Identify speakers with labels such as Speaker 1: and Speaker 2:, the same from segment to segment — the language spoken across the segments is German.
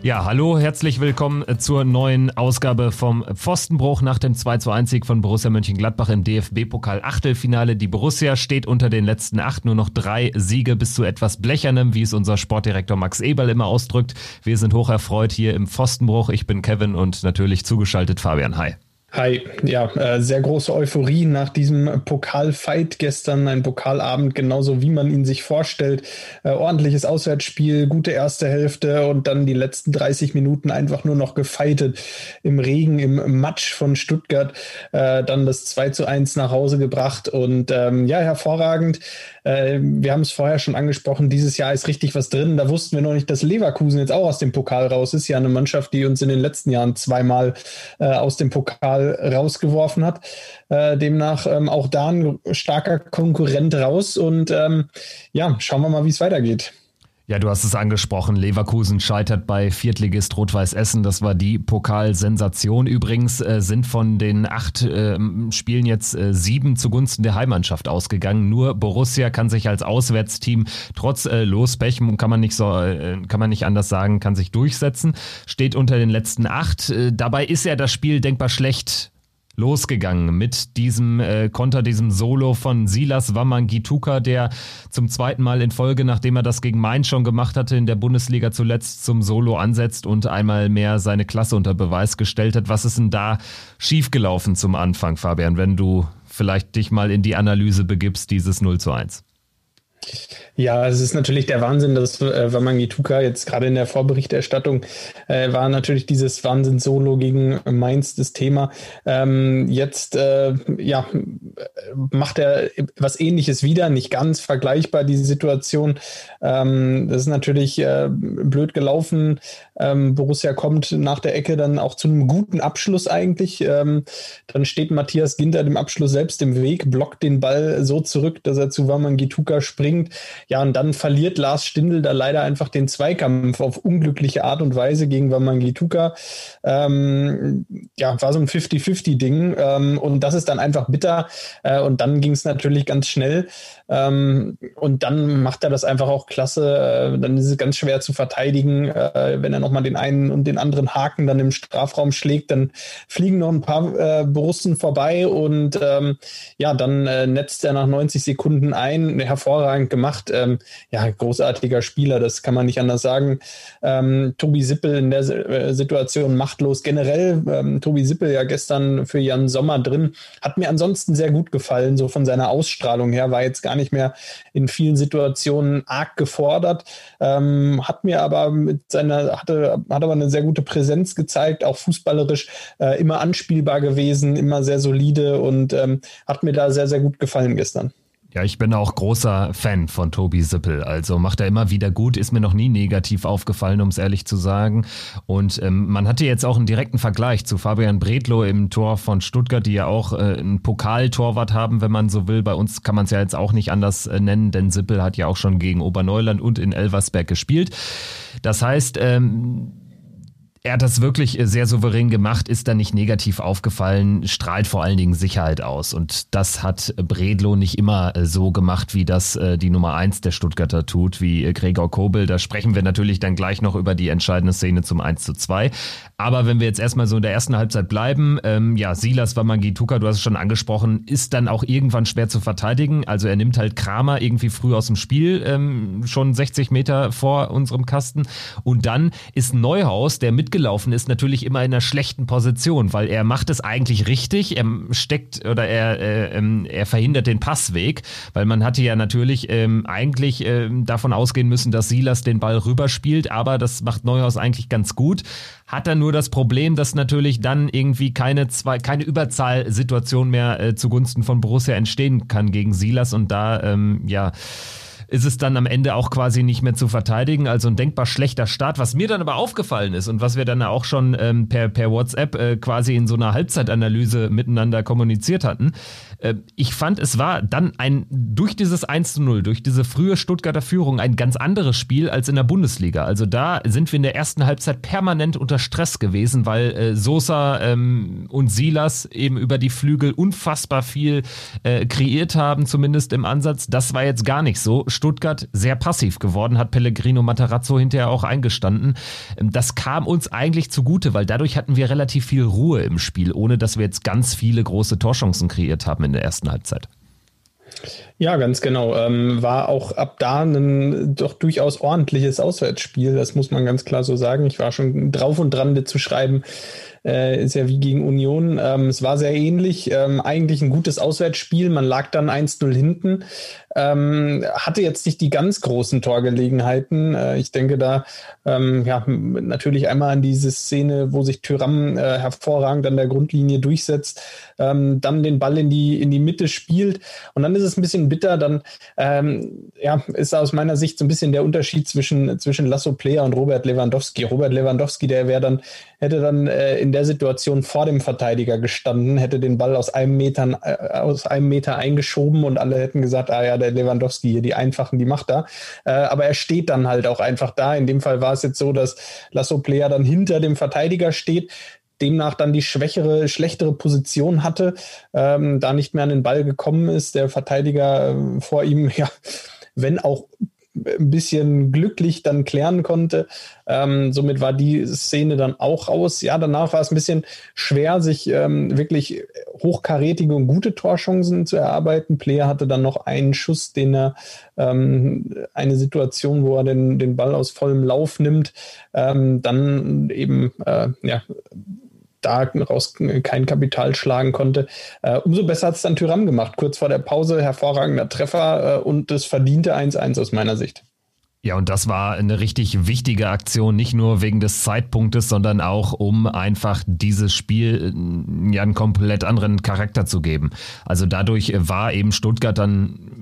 Speaker 1: Ja, hallo, herzlich willkommen zur neuen Ausgabe vom Pfostenbruch nach dem 2 zu 1 Sieg von Borussia Mönchengladbach im DFB-Pokal Achtelfinale. Die Borussia steht unter den letzten acht, nur noch drei Siege bis zu etwas Blechernem, wie es unser Sportdirektor Max Eberl immer ausdrückt. Wir sind hoch erfreut hier im Pfostenbruch. Ich bin Kevin und natürlich zugeschaltet Fabian Hi.
Speaker 2: Hi, ja, äh, sehr große Euphorie nach diesem Pokalfight gestern, ein Pokalabend, genauso wie man ihn sich vorstellt. Äh, ordentliches Auswärtsspiel, gute erste Hälfte und dann die letzten 30 Minuten einfach nur noch gefeitet im Regen, im Matsch von Stuttgart, äh, dann das 2 zu 1 nach Hause gebracht und ähm, ja, hervorragend. Äh, wir haben es vorher schon angesprochen, dieses Jahr ist richtig was drin. Da wussten wir noch nicht, dass Leverkusen jetzt auch aus dem Pokal raus ist. Ja, eine Mannschaft, die uns in den letzten Jahren zweimal äh, aus dem Pokal rausgeworfen hat. Äh, demnach ähm, auch da ein starker Konkurrent raus. Und ähm, ja, schauen wir mal, wie es weitergeht.
Speaker 1: Ja, du hast es angesprochen. Leverkusen scheitert bei Viertligist Rot-Weiß Essen. Das war die Pokalsensation. Übrigens äh, sind von den acht äh, Spielen jetzt äh, sieben zugunsten der Heimmannschaft ausgegangen. Nur Borussia kann sich als Auswärtsteam trotz äh, Lospech, kann man nicht so, äh, kann man nicht anders sagen, kann sich durchsetzen. Steht unter den letzten acht. Äh, dabei ist ja das Spiel denkbar schlecht losgegangen mit diesem äh, Konter, diesem Solo von Silas Wamangituka, der zum zweiten Mal in Folge, nachdem er das gegen Mainz schon gemacht hatte, in der Bundesliga zuletzt zum Solo ansetzt und einmal mehr seine Klasse unter Beweis gestellt hat. Was ist denn da schiefgelaufen zum Anfang, Fabian, wenn du vielleicht dich mal in die Analyse begibst, dieses 0 zu 1?
Speaker 2: Ja, es ist natürlich der Wahnsinn, dass äh, Wamangituka jetzt gerade in der Vorberichterstattung äh, war natürlich dieses Wahnsinn-Solo gegen Mainz das Thema. Ähm, jetzt äh, ja, macht er was ähnliches wieder, nicht ganz vergleichbar, die Situation. Ähm, das ist natürlich äh, blöd gelaufen. Ähm, Borussia kommt nach der Ecke dann auch zu einem guten Abschluss eigentlich. Ähm, dann steht Matthias Ginter dem Abschluss selbst im Weg, blockt den Ball so zurück, dass er zu Wamangituka springt. Ja, und dann verliert Lars Stindl da leider einfach den Zweikampf auf unglückliche Art und Weise gegen Wamangituka. Ähm, ja, war so ein 50-50-Ding. Ähm, und das ist dann einfach bitter. Äh, und dann ging es natürlich ganz schnell. Ähm, und dann macht er das einfach auch klasse. Äh, dann ist es ganz schwer zu verteidigen. Äh, wenn er nochmal den einen und den anderen Haken dann im Strafraum schlägt, dann fliegen noch ein paar äh, Borussen vorbei und ähm, ja, dann äh, netzt er nach 90 Sekunden ein. Hervorragend gemacht. Ähm, ja, großartiger Spieler, das kann man nicht anders sagen. Ähm, Tobi Sippel in der äh, Situation machtlos. Generell, ähm, Tobi Sippel ja gestern für Jan Sommer drin, hat mir ansonsten sehr gut gefallen, so von seiner Ausstrahlung her, war jetzt gar nicht mehr in vielen Situationen arg gefordert, ähm, hat mir aber mit seiner, hatte, hat aber eine sehr gute Präsenz gezeigt, auch fußballerisch äh, immer anspielbar gewesen, immer sehr solide und ähm, hat mir da sehr, sehr gut gefallen gestern.
Speaker 1: Ja, ich bin auch großer Fan von Tobi Sippel. Also macht er immer wieder gut, ist mir noch nie negativ aufgefallen, um es ehrlich zu sagen. Und ähm, man hatte jetzt auch einen direkten Vergleich zu Fabian Bredlow im Tor von Stuttgart, die ja auch äh, einen Pokaltorwart haben, wenn man so will. Bei uns kann man es ja jetzt auch nicht anders äh, nennen, denn Sippel hat ja auch schon gegen Oberneuland und in Elversberg gespielt. Das heißt, ähm, er hat das wirklich äh, sehr souverän gemacht, ist da nicht negativ aufgefallen, strahlt vor allen Dingen Sicherheit aus. Und das hat Bredlo nicht immer äh, so gemacht, wie das äh, die Nummer eins der Stuttgarter tut, wie Gregor Kobel. Da sprechen wir natürlich dann gleich noch über die entscheidende Szene zum 1 zu 2. Aber wenn wir jetzt erstmal so in der ersten Halbzeit bleiben, ähm, ja, Silas Wamangituka, du hast es schon angesprochen, ist dann auch irgendwann schwer zu verteidigen. Also er nimmt halt Kramer irgendwie früh aus dem Spiel, ähm, schon 60 Meter vor unserem Kasten. Und dann ist Neuhaus, der mitgelaufen ist, natürlich immer in einer schlechten Position, weil er macht es eigentlich richtig. Er steckt oder er, äh, ähm, er verhindert den Passweg, weil man hatte ja natürlich ähm, eigentlich äh, davon ausgehen müssen, dass Silas den Ball rüberspielt, aber das macht Neuhaus eigentlich ganz gut hat er nur das Problem, dass natürlich dann irgendwie keine zwei, keine Überzahlsituation mehr äh, zugunsten von Borussia entstehen kann gegen Silas und da ähm, ja ist es dann am Ende auch quasi nicht mehr zu verteidigen. Also ein denkbar schlechter Start. Was mir dann aber aufgefallen ist und was wir dann auch schon ähm, per, per WhatsApp äh, quasi in so einer Halbzeitanalyse miteinander kommuniziert hatten, ich fand, es war dann ein, durch dieses 1 zu 0, durch diese frühe Stuttgarter Führung ein ganz anderes Spiel als in der Bundesliga. Also da sind wir in der ersten Halbzeit permanent unter Stress gewesen, weil äh, Sosa ähm, und Silas eben über die Flügel unfassbar viel äh, kreiert haben, zumindest im Ansatz. Das war jetzt gar nicht so. Stuttgart sehr passiv geworden, hat Pellegrino Matarazzo hinterher auch eingestanden. Ähm, das kam uns eigentlich zugute, weil dadurch hatten wir relativ viel Ruhe im Spiel, ohne dass wir jetzt ganz viele große Torchancen kreiert haben in der ersten Halbzeit.
Speaker 2: Ja, ganz genau. Ähm, war auch ab da ein doch durchaus ordentliches Auswärtsspiel. Das muss man ganz klar so sagen. Ich war schon drauf und dran, zu schreiben, äh, ist ja wie gegen Union. Ähm, es war sehr ähnlich. Ähm, eigentlich ein gutes Auswärtsspiel. Man lag dann 1-0 hinten. Ähm, hatte jetzt nicht die ganz großen Torgelegenheiten. Äh, ich denke da ähm, ja natürlich einmal an diese Szene, wo sich Tyram äh, hervorragend an der Grundlinie durchsetzt, ähm, dann den Ball in die, in die Mitte spielt. Und dann ist es ein bisschen bitter. Dann ähm, ja, ist aus meiner Sicht so ein bisschen der Unterschied zwischen, zwischen Lasso Player und Robert Lewandowski. Robert Lewandowski, der wäre dann, hätte dann äh, in der Situation vor dem Verteidiger gestanden, hätte den Ball aus einem Meter, äh, aus einem Meter eingeschoben und alle hätten gesagt, ah ja, der Lewandowski hier, die einfachen, die macht da. Äh, aber er steht dann halt auch einfach da. In dem Fall war es jetzt so, dass Lasso Player dann hinter dem Verteidiger steht demnach dann die schwächere, schlechtere Position hatte, ähm, da nicht mehr an den Ball gekommen ist, der Verteidiger äh, vor ihm, ja, wenn auch ein bisschen glücklich dann klären konnte. Ähm, somit war die Szene dann auch raus. Ja, danach war es ein bisschen schwer, sich ähm, wirklich hochkarätige und gute Torchancen zu erarbeiten. Player hatte dann noch einen Schuss, den er ähm, eine Situation, wo er den, den Ball aus vollem Lauf nimmt, ähm, dann eben äh, ja daraus kein Kapital schlagen konnte. Äh, umso besser hat es dann Tyram gemacht. Kurz vor der Pause hervorragender Treffer äh, und das verdiente 1-1 aus meiner Sicht.
Speaker 1: Ja, und das war eine richtig wichtige Aktion, nicht nur wegen des Zeitpunktes, sondern auch, um einfach dieses Spiel äh, ja einen komplett anderen Charakter zu geben. Also dadurch war eben Stuttgart dann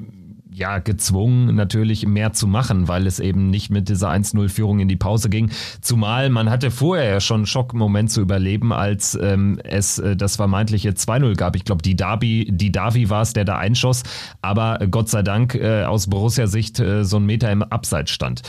Speaker 1: ja gezwungen, natürlich mehr zu machen, weil es eben nicht mit dieser 1-0-Führung in die Pause ging. Zumal man hatte vorher ja schon einen Schockmoment zu überleben, als ähm, es äh, das vermeintliche 2-0 gab. Ich glaube, die Davi, die Davi war es, der da einschoss, aber Gott sei Dank äh, aus Borussia-Sicht äh, so ein Meter im Abseits stand.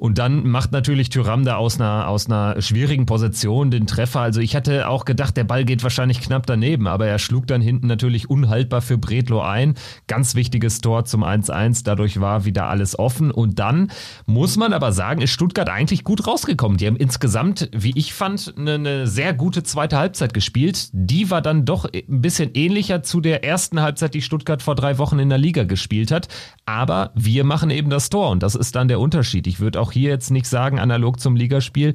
Speaker 1: Und dann macht natürlich Tyram da aus einer, aus einer schwierigen Position den Treffer. Also ich hatte auch gedacht, der Ball geht wahrscheinlich knapp daneben, aber er schlug dann hinten natürlich unhaltbar für Bredlo ein. Ganz wichtiges Tor zum 1-1. Dadurch war wieder alles offen. Und dann muss man aber sagen, ist Stuttgart eigentlich gut rausgekommen. Die haben insgesamt, wie ich fand, eine, eine sehr gute zweite Halbzeit gespielt. Die war dann doch ein bisschen ähnlicher zu der ersten Halbzeit, die Stuttgart vor drei Wochen in der Liga gespielt hat. Aber wir machen eben das Tor und das ist dann der Unterschied. Ich würde auch auch hier jetzt nicht sagen, analog zum Ligaspiel.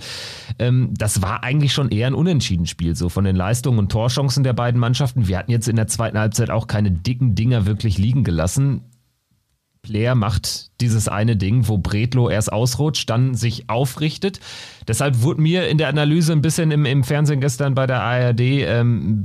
Speaker 1: Ähm, das war eigentlich schon eher ein unentschieden Spiel, so von den Leistungen und Torchancen der beiden Mannschaften. Wir hatten jetzt in der zweiten Halbzeit auch keine dicken Dinger wirklich liegen gelassen. Player macht dieses eine Ding, wo Bredlo erst ausrutscht, dann sich aufrichtet. Deshalb wurde mir in der Analyse ein bisschen im, im Fernsehen gestern bei der ARD ähm,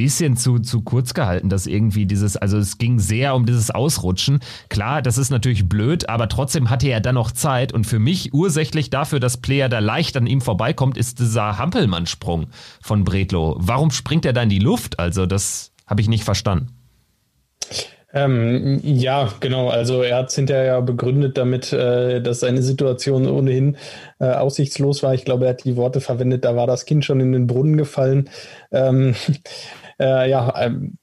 Speaker 1: bisschen zu, zu kurz gehalten, dass irgendwie dieses, also es ging sehr um dieses Ausrutschen. Klar, das ist natürlich blöd, aber trotzdem hatte er dann noch Zeit und für mich ursächlich dafür, dass Player da leicht an ihm vorbeikommt, ist dieser Hampelmann-Sprung von Bredlo. Warum springt er da in die Luft? Also das habe ich nicht verstanden.
Speaker 2: Ähm, ja, genau. Also er hat es hinterher begründet damit, äh, dass seine Situation ohnehin äh, aussichtslos war. Ich glaube, er hat die Worte verwendet, da war das Kind schon in den Brunnen gefallen. Ähm, äh, ja, ähm,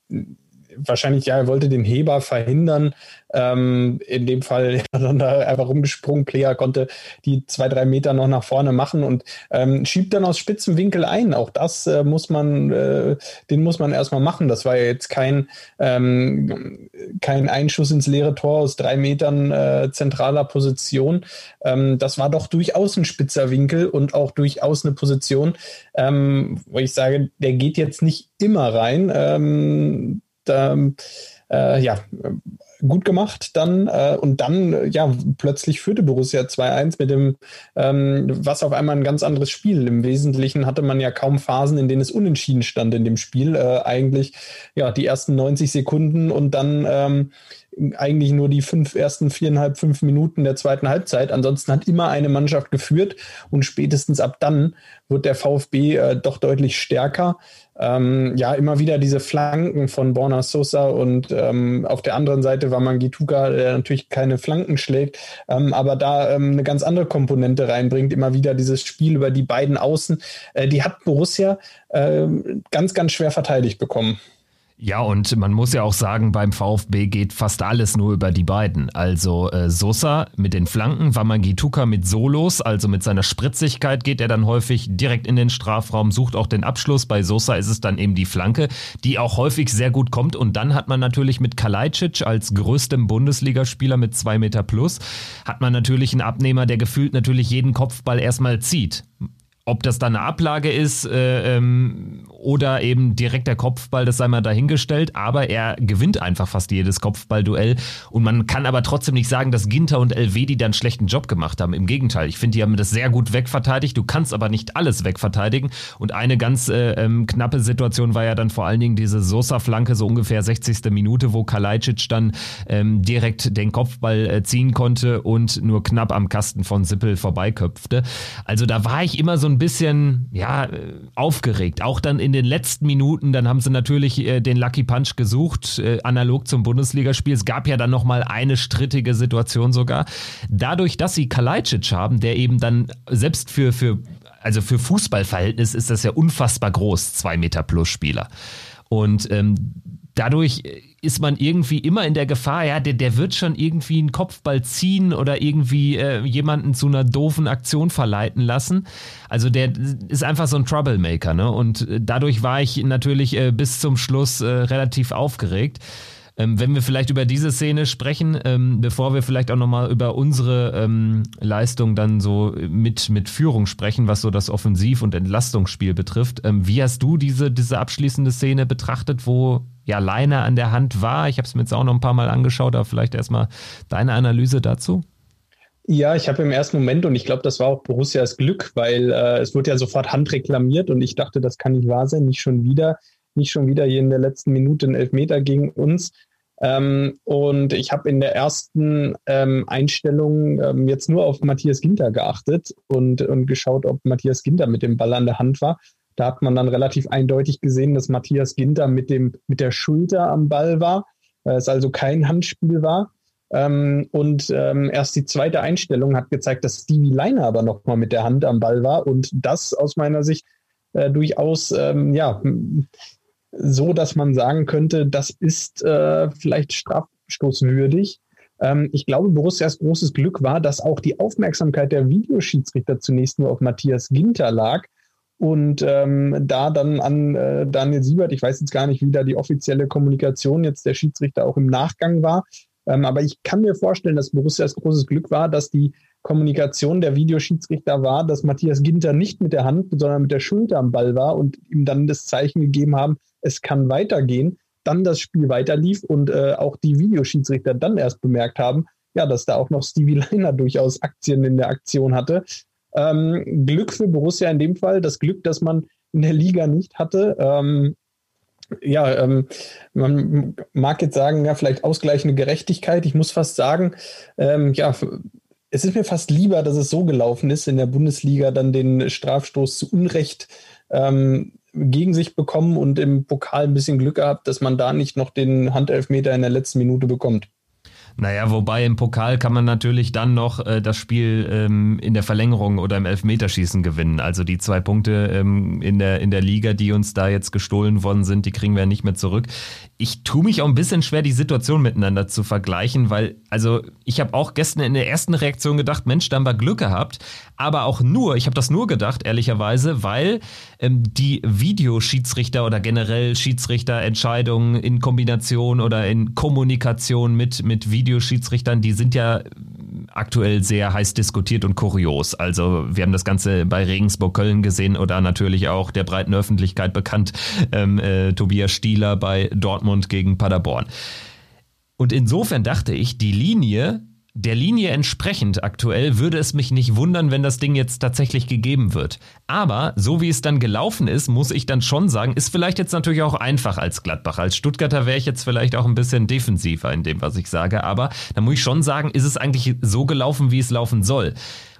Speaker 2: wahrscheinlich, ja, er wollte den Heber verhindern. Ähm, in dem Fall dann da einfach rumgesprungen. Player konnte die zwei, drei Meter noch nach vorne machen und ähm, schiebt dann aus spitzem Winkel ein. Auch das äh, muss man, äh, den muss man erstmal machen. Das war ja jetzt kein, ähm, kein Einschuss ins leere Tor aus drei Metern äh, zentraler Position. Ähm, das war doch durchaus ein spitzer Winkel und auch durchaus eine Position, ähm, wo ich sage, der geht jetzt nicht immer rein. Ähm, äh, ja, gut gemacht dann äh, und dann ja plötzlich führte Borussia 2-1 mit dem ähm, was auf einmal ein ganz anderes Spiel. Im Wesentlichen hatte man ja kaum Phasen in denen es unentschieden stand in dem Spiel äh, eigentlich ja die ersten 90 Sekunden und dann ähm, eigentlich nur die fünf ersten viereinhalb fünf Minuten der zweiten Halbzeit ansonsten hat immer eine Mannschaft geführt und spätestens ab dann wird der VfB äh, doch deutlich stärker ähm, ja, immer wieder diese Flanken von Borna Sosa und ähm, auf der anderen Seite war Mangituka, der natürlich keine Flanken schlägt, ähm, aber da ähm, eine ganz andere Komponente reinbringt. Immer wieder dieses Spiel über die beiden Außen. Äh, die hat Borussia äh, ganz, ganz schwer verteidigt bekommen.
Speaker 1: Ja, und man muss ja auch sagen, beim VfB geht fast alles nur über die beiden. Also äh, Sosa mit den Flanken, Wamangituka mit Solos, also mit seiner Spritzigkeit geht er dann häufig direkt in den Strafraum, sucht auch den Abschluss. Bei Sosa ist es dann eben die Flanke, die auch häufig sehr gut kommt. Und dann hat man natürlich mit Kalajdzic als größtem Bundesligaspieler mit zwei Meter plus, hat man natürlich einen Abnehmer, der gefühlt natürlich jeden Kopfball erstmal zieht. Ob das dann eine Ablage ist äh, ähm, oder eben direkt der Kopfball, das sei mal dahingestellt. Aber er gewinnt einfach fast jedes Kopfballduell. Und man kann aber trotzdem nicht sagen, dass Ginter und Elvedi dann einen schlechten Job gemacht haben. Im Gegenteil, ich finde, die haben das sehr gut wegverteidigt. Du kannst aber nicht alles wegverteidigen. Und eine ganz äh, ähm, knappe Situation war ja dann vor allen Dingen diese Sosa-Flanke, so ungefähr 60. Minute, wo Kalajdzic dann ähm, direkt den Kopfball äh, ziehen konnte und nur knapp am Kasten von Sippel vorbeiköpfte. Also da war ich immer so ein bisschen, ja, aufgeregt. Auch dann in den letzten Minuten, dann haben sie natürlich äh, den Lucky Punch gesucht, äh, analog zum Bundesligaspiel. Es gab ja dann nochmal eine strittige Situation sogar. Dadurch, dass sie Kalajdzic haben, der eben dann selbst für, für also für Fußballverhältnis ist das ja unfassbar groß, zwei Meter plus Spieler. Und ähm, dadurch ist man irgendwie immer in der Gefahr, ja, der, der wird schon irgendwie einen Kopfball ziehen oder irgendwie äh, jemanden zu einer doofen Aktion verleiten lassen. Also der ist einfach so ein Troublemaker, ne? Und äh, dadurch war ich natürlich äh, bis zum Schluss äh, relativ aufgeregt. Ähm, wenn wir vielleicht über diese Szene sprechen, ähm, bevor wir vielleicht auch nochmal über unsere ähm, Leistung dann so mit, mit Führung sprechen, was so das Offensiv- und Entlastungsspiel betrifft. Ähm, wie hast du diese, diese abschließende Szene betrachtet, wo ja Leine an der Hand war? Ich habe es mir jetzt auch noch ein paar Mal angeschaut, aber vielleicht erstmal deine Analyse dazu.
Speaker 2: Ja, ich habe im ersten Moment, und ich glaube, das war auch Borussias Glück, weil äh, es wurde ja sofort Hand reklamiert und ich dachte, das kann nicht wahr sein, nicht schon wieder, nicht schon wieder hier in der letzten Minute ein Elfmeter gegen uns. Ähm, und ich habe in der ersten ähm, Einstellung ähm, jetzt nur auf Matthias Ginter geachtet und, und geschaut, ob Matthias Ginter mit dem Ball an der Hand war. Da hat man dann relativ eindeutig gesehen, dass Matthias Ginter mit, dem, mit der Schulter am Ball war, äh, es also kein Handspiel war. Ähm, und ähm, erst die zweite Einstellung hat gezeigt, dass Stevie Leiner aber nochmal mit der Hand am Ball war und das aus meiner Sicht äh, durchaus ähm, ja, so, dass man sagen könnte, das ist äh, vielleicht strafstoßwürdig. Ähm, ich glaube, Borussias großes Glück war, dass auch die Aufmerksamkeit der Videoschiedsrichter zunächst nur auf Matthias Ginter lag und ähm, da dann an äh, Daniel Siebert, ich weiß jetzt gar nicht, wie da die offizielle Kommunikation jetzt der Schiedsrichter auch im Nachgang war, ähm, aber ich kann mir vorstellen, dass Borussias großes Glück war, dass die Kommunikation der Videoschiedsrichter war, dass Matthias Ginter nicht mit der Hand, sondern mit der Schulter am Ball war und ihm dann das Zeichen gegeben haben, es kann weitergehen, dann das Spiel weiterlief und äh, auch die Videoschiedsrichter dann erst bemerkt haben, ja, dass da auch noch Stevie Leiner durchaus Aktien in der Aktion hatte. Ähm, Glück für Borussia in dem Fall, das Glück, das man in der Liga nicht hatte. Ähm, ja, ähm, man mag jetzt sagen, ja, vielleicht ausgleichende Gerechtigkeit. Ich muss fast sagen, ähm, ja, es ist mir fast lieber, dass es so gelaufen ist, in der Bundesliga dann den Strafstoß zu Unrecht ähm, gegen sich bekommen und im Pokal ein bisschen Glück gehabt, dass man da nicht noch den Handelfmeter in der letzten Minute bekommt.
Speaker 1: Naja, wobei im Pokal kann man natürlich dann noch äh, das Spiel ähm, in der Verlängerung oder im Elfmeterschießen gewinnen. Also die zwei Punkte ähm, in, der, in der Liga, die uns da jetzt gestohlen worden sind, die kriegen wir nicht mehr zurück. Ich tue mich auch ein bisschen schwer, die Situation miteinander zu vergleichen, weil, also ich habe auch gestern in der ersten Reaktion gedacht, Mensch, da haben wir Glück gehabt. Aber auch nur, ich habe das nur gedacht, ehrlicherweise, weil ähm, die Videoschiedsrichter oder generell Schiedsrichterentscheidungen in Kombination oder in Kommunikation mit, mit Video Videoschiedsrichtern, die sind ja aktuell sehr heiß diskutiert und kurios. Also wir haben das Ganze bei Regensburg-Köln gesehen oder natürlich auch der breiten Öffentlichkeit bekannt, ähm, äh, Tobias Stieler bei Dortmund gegen Paderborn. Und insofern dachte ich, die Linie der Linie entsprechend aktuell würde es mich nicht wundern, wenn das Ding jetzt tatsächlich gegeben wird. Aber so wie es dann gelaufen ist, muss ich dann schon sagen, ist vielleicht jetzt natürlich auch einfach als Gladbach. Als Stuttgarter wäre ich jetzt vielleicht auch ein bisschen defensiver in dem, was ich sage. Aber da muss ich schon sagen, ist es eigentlich so gelaufen, wie es laufen soll.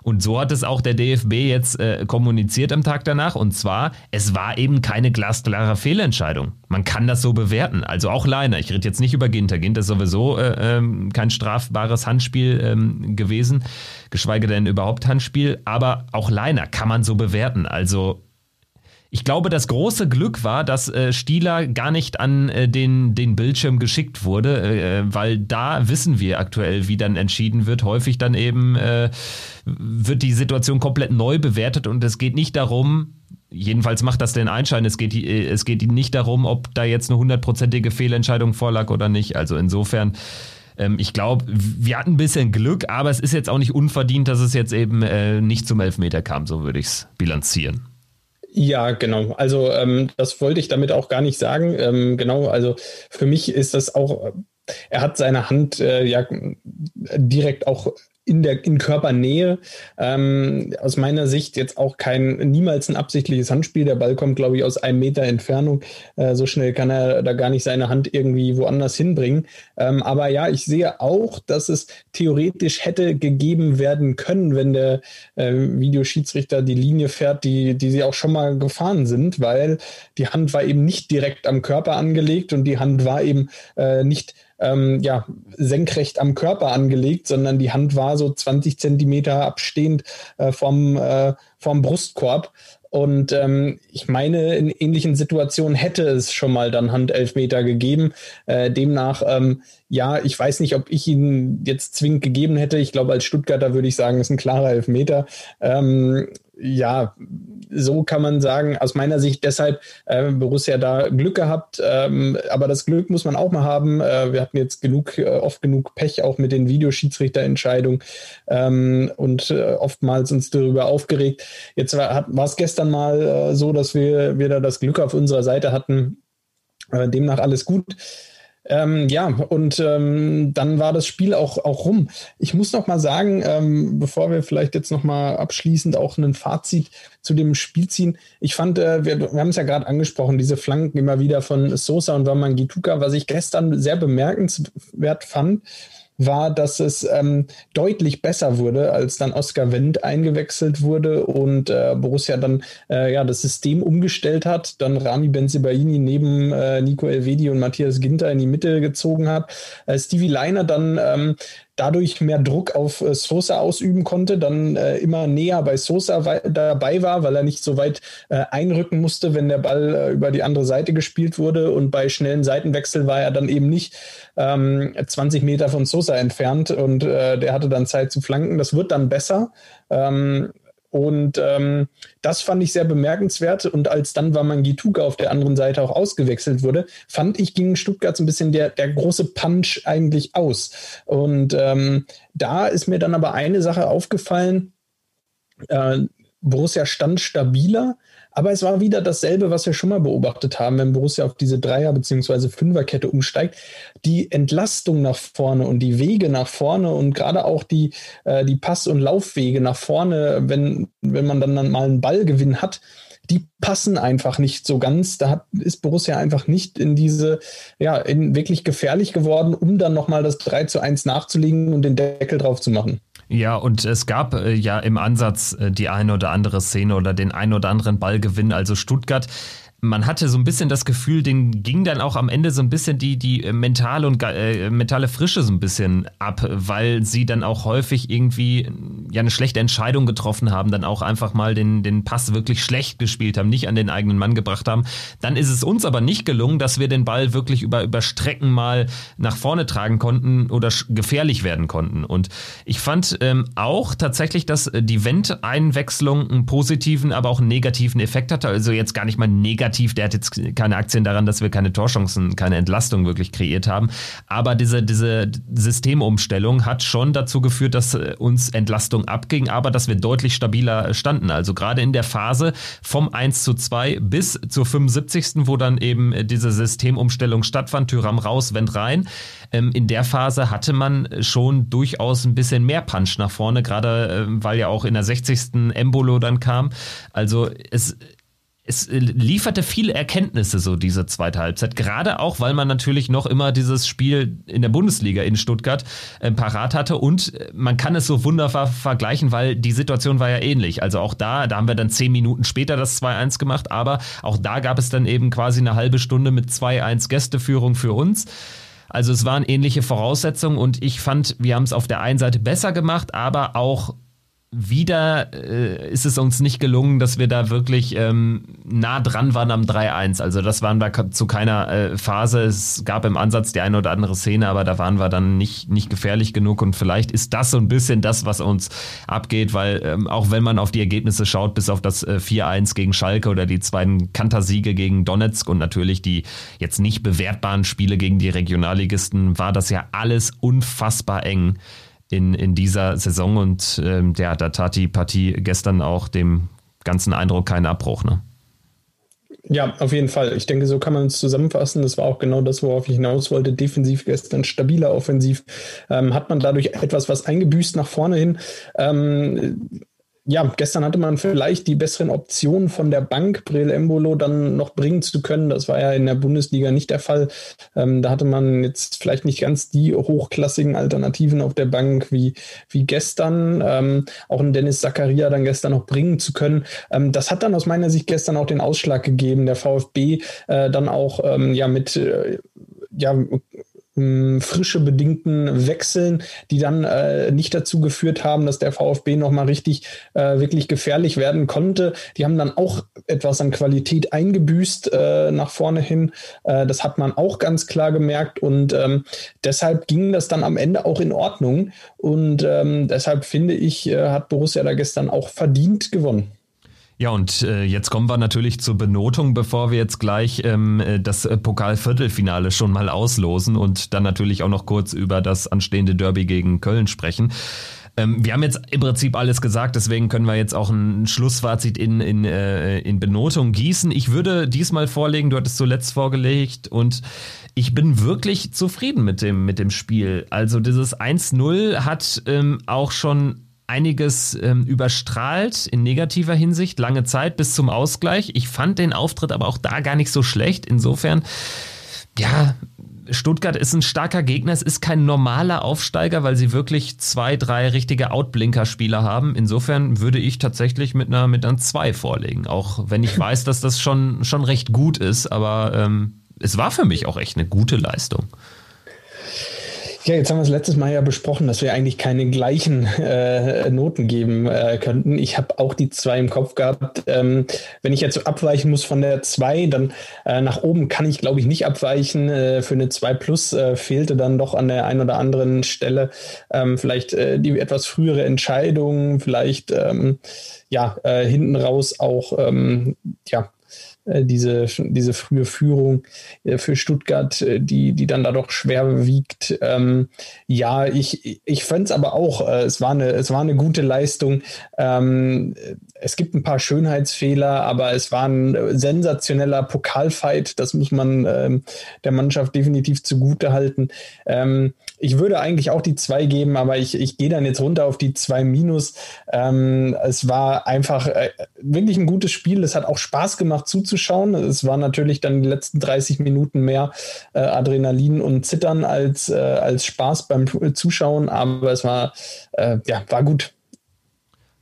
Speaker 1: Und so hat es auch der DFB jetzt äh, kommuniziert am Tag danach. Und zwar, es war eben keine glasklare Fehlentscheidung. Man kann das so bewerten. Also auch Leiner. Ich rede jetzt nicht über Ginter. Ginter ist sowieso äh, ähm, kein strafbares Handspiel ähm, gewesen, geschweige denn überhaupt Handspiel. Aber auch Leiner kann man so bewerten. Also ich glaube, das große Glück war, dass äh, Stieler gar nicht an äh, den, den Bildschirm geschickt wurde, äh, weil da wissen wir aktuell, wie dann entschieden wird. Häufig dann eben äh, wird die Situation komplett neu bewertet und es geht nicht darum, jedenfalls macht das den Einschein, es geht, äh, es geht nicht darum, ob da jetzt eine hundertprozentige Fehlentscheidung vorlag oder nicht. Also insofern ähm, ich glaube, wir hatten ein bisschen Glück, aber es ist jetzt auch nicht unverdient, dass es jetzt eben äh, nicht zum Elfmeter kam, so würde ich es bilanzieren.
Speaker 2: Ja, genau. Also ähm, das wollte ich damit auch gar nicht sagen. Ähm, genau, also für mich ist das auch, er hat seine Hand äh, ja direkt auch in der in Körpernähe. Ähm, aus meiner Sicht jetzt auch kein niemals ein absichtliches Handspiel. Der Ball kommt, glaube ich, aus einem Meter Entfernung. Äh, so schnell kann er da gar nicht seine Hand irgendwie woanders hinbringen. Ähm, aber ja, ich sehe auch, dass es theoretisch hätte gegeben werden können, wenn der äh, Videoschiedsrichter die Linie fährt, die, die sie auch schon mal gefahren sind, weil die Hand war eben nicht direkt am Körper angelegt und die Hand war eben äh, nicht ähm, ja, senkrecht am Körper angelegt, sondern die Hand war so 20 Zentimeter abstehend äh, vom, äh, vom Brustkorb. Und ähm, ich meine, in ähnlichen Situationen hätte es schon mal dann Handelfmeter gegeben. Äh, demnach, ähm, ja, ich weiß nicht, ob ich ihn jetzt zwingend gegeben hätte. Ich glaube, als Stuttgarter würde ich sagen, ist ein klarer Elfmeter. Ähm, ja, so kann man sagen, aus meiner Sicht deshalb äh, Borussia da Glück gehabt. Ähm, aber das Glück muss man auch mal haben. Äh, wir hatten jetzt genug, äh, oft genug Pech auch mit den Videoschiedsrichterentscheidungen ähm, und äh, oftmals uns darüber aufgeregt. Jetzt war es gestern mal äh, so, dass wir, wir da das Glück auf unserer Seite hatten. Äh, demnach alles gut. Ähm, ja, und ähm, dann war das Spiel auch, auch rum. Ich muss noch mal sagen, ähm, bevor wir vielleicht jetzt noch mal abschließend auch ein Fazit zu dem Spiel ziehen. Ich fand, äh, wir, wir haben es ja gerade angesprochen, diese Flanken immer wieder von Sosa und Wamangituka, was ich gestern sehr bemerkenswert fand, war, dass es ähm, deutlich besser wurde, als dann Oskar Wendt eingewechselt wurde und äh, Borussia dann äh, ja das System umgestellt hat, dann Rami Benzibaini neben äh, Nico Elvedi und Matthias Ginter in die Mitte gezogen hat. Äh, Stevie Leiner dann ähm, dadurch mehr Druck auf äh, Sosa ausüben konnte, dann äh, immer näher bei Sosa dabei war, weil er nicht so weit äh, einrücken musste, wenn der Ball äh, über die andere Seite gespielt wurde. Und bei schnellen Seitenwechsel war er dann eben nicht ähm, 20 Meter von Sosa entfernt und äh, der hatte dann Zeit zu flanken. Das wird dann besser. Ähm, und ähm, das fand ich sehr bemerkenswert. Und als dann Wamangituka auf der anderen Seite auch ausgewechselt wurde, fand ich gegen Stuttgart so ein bisschen der, der große Punch eigentlich aus. Und ähm, da ist mir dann aber eine Sache aufgefallen. Äh, Borussia stand stabiler, aber es war wieder dasselbe, was wir schon mal beobachtet haben, wenn Borussia auf diese Dreier- bzw. Fünferkette umsteigt. Die Entlastung nach vorne und die Wege nach vorne und gerade auch die, äh, die Pass- und Laufwege nach vorne, wenn, wenn man dann, dann mal einen Ballgewinn hat, die passen einfach nicht so ganz. Da hat, ist Borussia einfach nicht in diese, ja, in wirklich gefährlich geworden, um dann nochmal das 3 zu 1 nachzulegen und den Deckel drauf zu machen.
Speaker 1: Ja, und es gab äh, ja im Ansatz äh, die eine oder andere Szene oder den ein oder anderen Ballgewinn. Also Stuttgart man hatte so ein bisschen das Gefühl, den ging dann auch am Ende so ein bisschen die, die äh, mentale und äh, mentale Frische so ein bisschen ab, weil sie dann auch häufig irgendwie ja eine schlechte Entscheidung getroffen haben, dann auch einfach mal den, den Pass wirklich schlecht gespielt haben, nicht an den eigenen Mann gebracht haben. Dann ist es uns aber nicht gelungen, dass wir den Ball wirklich über, über Strecken mal nach vorne tragen konnten oder gefährlich werden konnten. Und ich fand ähm, auch tatsächlich, dass äh, die Wendt-Einwechslung einen positiven, aber auch einen negativen Effekt hatte. Also jetzt gar nicht mal negativ negativ, der hat jetzt keine Aktien daran, dass wir keine Torchancen, keine Entlastung wirklich kreiert haben. Aber diese, diese Systemumstellung hat schon dazu geführt, dass äh, uns Entlastung abging, aber dass wir deutlich stabiler standen. Also gerade in der Phase vom 1 zu 2 bis zur 75. wo dann eben diese Systemumstellung stattfand, Tyram raus, Wendt rein. Ähm, in der Phase hatte man schon durchaus ein bisschen mehr Punch nach vorne, gerade ähm, weil ja auch in der 60. Embolo dann kam. Also es es äh, lieferte viele Erkenntnisse, so diese zweite Halbzeit. Gerade auch, weil man natürlich noch immer dieses Spiel in der Bundesliga in Stuttgart äh, parat hatte. Und äh, man kann es so wunderbar vergleichen, weil die Situation war ja ähnlich. Also auch da, da haben wir dann zehn Minuten später das 2-1 gemacht, aber auch da gab es dann eben quasi eine halbe Stunde mit 2-1 Gästeführung für uns. Also es waren ähnliche Voraussetzungen und ich fand, wir haben es auf der einen Seite besser gemacht, aber auch wieder äh, ist es uns nicht gelungen, dass wir da wirklich ähm, nah dran waren am 3-1. Also das waren wir zu keiner äh, Phase. Es gab im Ansatz die eine oder andere Szene, aber da waren wir dann nicht, nicht gefährlich genug. Und vielleicht ist das so ein bisschen das, was uns abgeht, weil ähm, auch wenn man auf die Ergebnisse schaut, bis auf das äh, 4-1 gegen Schalke oder die beiden Kantersiege gegen Donetsk und natürlich die jetzt nicht bewertbaren Spiele gegen die Regionalligisten, war das ja alles unfassbar eng in, in dieser Saison und ähm, ja, da tat die Partie gestern auch dem ganzen Eindruck keinen Abbruch. Ne?
Speaker 2: Ja, auf jeden Fall. Ich denke, so kann man es zusammenfassen. Das war auch genau das, worauf ich hinaus wollte. Defensiv gestern stabiler, offensiv ähm, hat man dadurch etwas was eingebüßt nach vorne hin. Ähm, ja, gestern hatte man vielleicht die besseren Optionen von der Bank, Brel Embolo dann noch bringen zu können. Das war ja in der Bundesliga nicht der Fall. Ähm, da hatte man jetzt vielleicht nicht ganz die hochklassigen Alternativen auf der Bank wie, wie gestern. Ähm, auch einen Dennis Zakaria dann gestern noch bringen zu können. Ähm, das hat dann aus meiner Sicht gestern auch den Ausschlag gegeben. Der VfB äh, dann auch ähm, ja mit äh, ja, frische bedingten Wechseln, die dann äh, nicht dazu geführt haben, dass der VfB nochmal richtig äh, wirklich gefährlich werden konnte. Die haben dann auch etwas an Qualität eingebüßt äh, nach vorne hin. Äh, das hat man auch ganz klar gemerkt und ähm, deshalb ging das dann am Ende auch in Ordnung und ähm, deshalb finde ich, äh, hat Borussia da gestern auch verdient gewonnen.
Speaker 1: Ja, und äh, jetzt kommen wir natürlich zur Benotung, bevor wir jetzt gleich ähm, äh, das äh, Pokalviertelfinale schon mal auslosen und dann natürlich auch noch kurz über das anstehende Derby gegen Köln sprechen. Ähm, wir haben jetzt im Prinzip alles gesagt, deswegen können wir jetzt auch ein Schlussfazit in, in, äh, in Benotung gießen. Ich würde diesmal vorlegen, du hattest zuletzt vorgelegt und ich bin wirklich zufrieden mit dem, mit dem Spiel. Also dieses 1-0 hat ähm, auch schon einiges ähm, überstrahlt in negativer Hinsicht, lange Zeit bis zum Ausgleich. Ich fand den Auftritt aber auch da gar nicht so schlecht. Insofern, ja, Stuttgart ist ein starker Gegner. Es ist kein normaler Aufsteiger, weil sie wirklich zwei, drei richtige Outblinker-Spieler haben. Insofern würde ich tatsächlich mit einer, mit einer 2 vorlegen. Auch wenn ich weiß, dass das schon, schon recht gut ist. Aber ähm, es war für mich auch echt eine gute Leistung.
Speaker 2: Ja, jetzt haben wir es letztes Mal ja besprochen, dass wir eigentlich keine gleichen äh, Noten geben äh, könnten. Ich habe auch die zwei im Kopf gehabt. Ähm, wenn ich jetzt abweichen muss von der zwei, dann äh, nach oben kann ich, glaube ich, nicht abweichen. Äh, für eine zwei plus äh, fehlte dann doch an der einen oder anderen Stelle ähm, vielleicht äh, die etwas frühere Entscheidung, vielleicht ähm, ja hinten raus auch ähm, ja äh, diese, diese frühe Führung äh, für Stuttgart, äh, die, die dann da doch schwer wiegt. Ähm, ja, ich, ich fand es aber auch, es, war eine, es war eine gute Leistung. Ähm, es gibt ein paar Schönheitsfehler, aber es war ein sensationeller Pokalfight. Das muss man ähm, der Mannschaft definitiv zugute halten. Ähm, ich würde eigentlich auch die zwei geben, aber ich, ich gehe dann jetzt runter auf die zwei minus. Ähm, es war einfach äh, wirklich ein gutes Spiel. Es hat auch Spaß gemacht zuzuschauen. Es war natürlich dann die letzten 30 Minuten mehr äh, Adrenalin und Zittern als, äh, als Spaß beim Zuschauen, aber es war, äh, ja, war gut.